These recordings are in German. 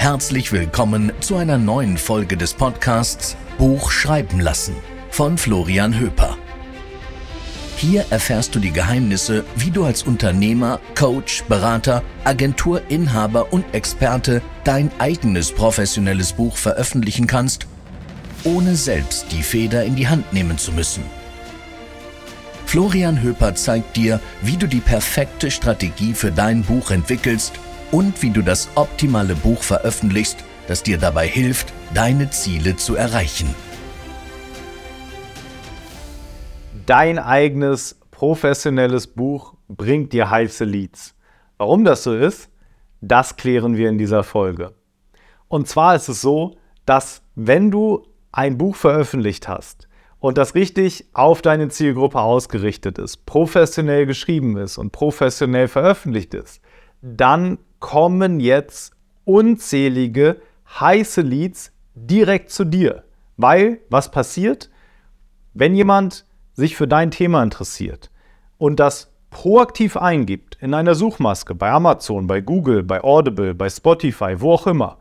Herzlich willkommen zu einer neuen Folge des Podcasts Buch schreiben lassen von Florian Höper. Hier erfährst du die Geheimnisse, wie du als Unternehmer, Coach, Berater, Agenturinhaber und Experte dein eigenes professionelles Buch veröffentlichen kannst, ohne selbst die Feder in die Hand nehmen zu müssen. Florian Höper zeigt dir, wie du die perfekte Strategie für dein Buch entwickelst und wie du das optimale Buch veröffentlichst, das dir dabei hilft, deine Ziele zu erreichen. Dein eigenes professionelles Buch bringt dir heiße Leads. Warum das so ist, das klären wir in dieser Folge. Und zwar ist es so, dass wenn du ein Buch veröffentlicht hast und das richtig auf deine Zielgruppe ausgerichtet ist, professionell geschrieben ist und professionell veröffentlicht ist, dann kommen jetzt unzählige heiße Leads direkt zu dir. Weil, was passiert? Wenn jemand sich für dein Thema interessiert und das proaktiv eingibt in einer Suchmaske bei Amazon, bei Google, bei Audible, bei Spotify, wo auch immer,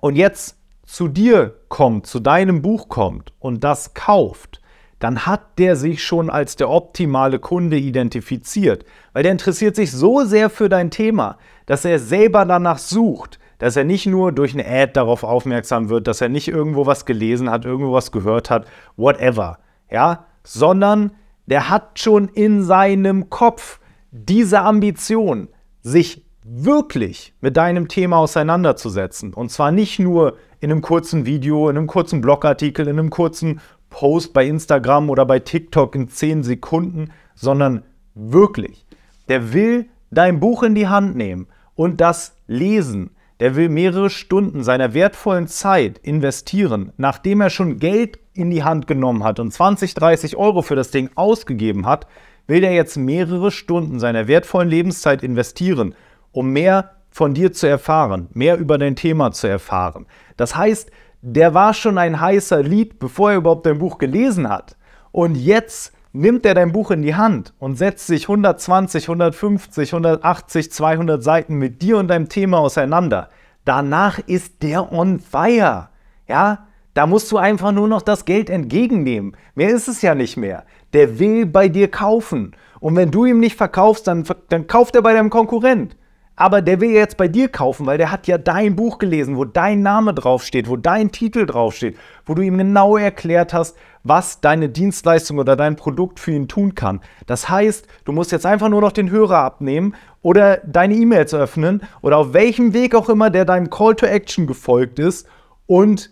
und jetzt zu dir kommt, zu deinem Buch kommt und das kauft, dann hat der sich schon als der optimale Kunde identifiziert, weil der interessiert sich so sehr für dein Thema, dass er selber danach sucht, dass er nicht nur durch eine Ad darauf aufmerksam wird, dass er nicht irgendwo was gelesen hat, irgendwo was gehört hat, whatever, ja, sondern der hat schon in seinem Kopf diese Ambition, sich wirklich mit deinem Thema auseinanderzusetzen. Und zwar nicht nur in einem kurzen Video, in einem kurzen Blogartikel, in einem kurzen Post bei Instagram oder bei TikTok in 10 Sekunden, sondern wirklich. Der will dein Buch in die Hand nehmen und das lesen. Der will mehrere Stunden seiner wertvollen Zeit investieren, nachdem er schon Geld in die Hand genommen hat und 20, 30 Euro für das Ding ausgegeben hat, will er jetzt mehrere Stunden seiner wertvollen Lebenszeit investieren, um mehr von dir zu erfahren, mehr über dein Thema zu erfahren. Das heißt, der war schon ein heißer Lied, bevor er überhaupt dein Buch gelesen hat. Und jetzt nimmt er dein Buch in die Hand und setzt sich 120, 150, 180, 200 Seiten mit dir und deinem Thema auseinander. Danach ist der on fire. Ja, da musst du einfach nur noch das Geld entgegennehmen. Mehr ist es ja nicht mehr. Der will bei dir kaufen. Und wenn du ihm nicht verkaufst, dann, dann kauft er bei deinem Konkurrent. Aber der will jetzt bei dir kaufen, weil der hat ja dein Buch gelesen, wo dein Name draufsteht, wo dein Titel draufsteht, wo du ihm genau erklärt hast, was deine Dienstleistung oder dein Produkt für ihn tun kann. Das heißt, du musst jetzt einfach nur noch den Hörer abnehmen oder deine E-Mails öffnen oder auf welchem Weg auch immer der deinem Call to Action gefolgt ist und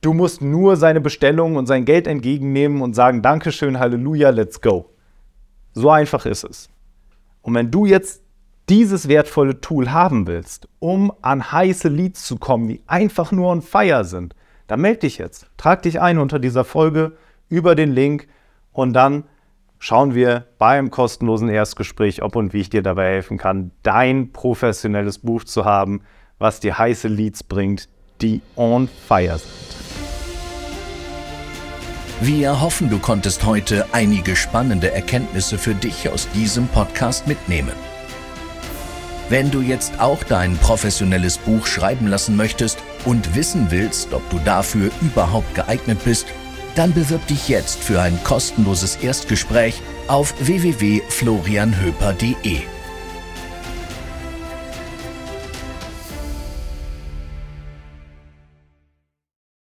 du musst nur seine Bestellung und sein Geld entgegennehmen und sagen, Dankeschön, Halleluja, let's go. So einfach ist es. Und wenn du jetzt dieses wertvolle Tool haben willst, um an heiße Leads zu kommen, die einfach nur on fire sind, dann melde dich jetzt. Trag dich ein unter dieser Folge über den Link und dann schauen wir beim kostenlosen Erstgespräch, ob und wie ich dir dabei helfen kann, dein professionelles Buch zu haben, was dir heiße Leads bringt, die on fire sind. Wir hoffen, du konntest heute einige spannende Erkenntnisse für dich aus diesem Podcast mitnehmen. Wenn du jetzt auch dein professionelles Buch schreiben lassen möchtest und wissen willst, ob du dafür überhaupt geeignet bist, dann bewirb dich jetzt für ein kostenloses Erstgespräch auf www.florianhöper.de.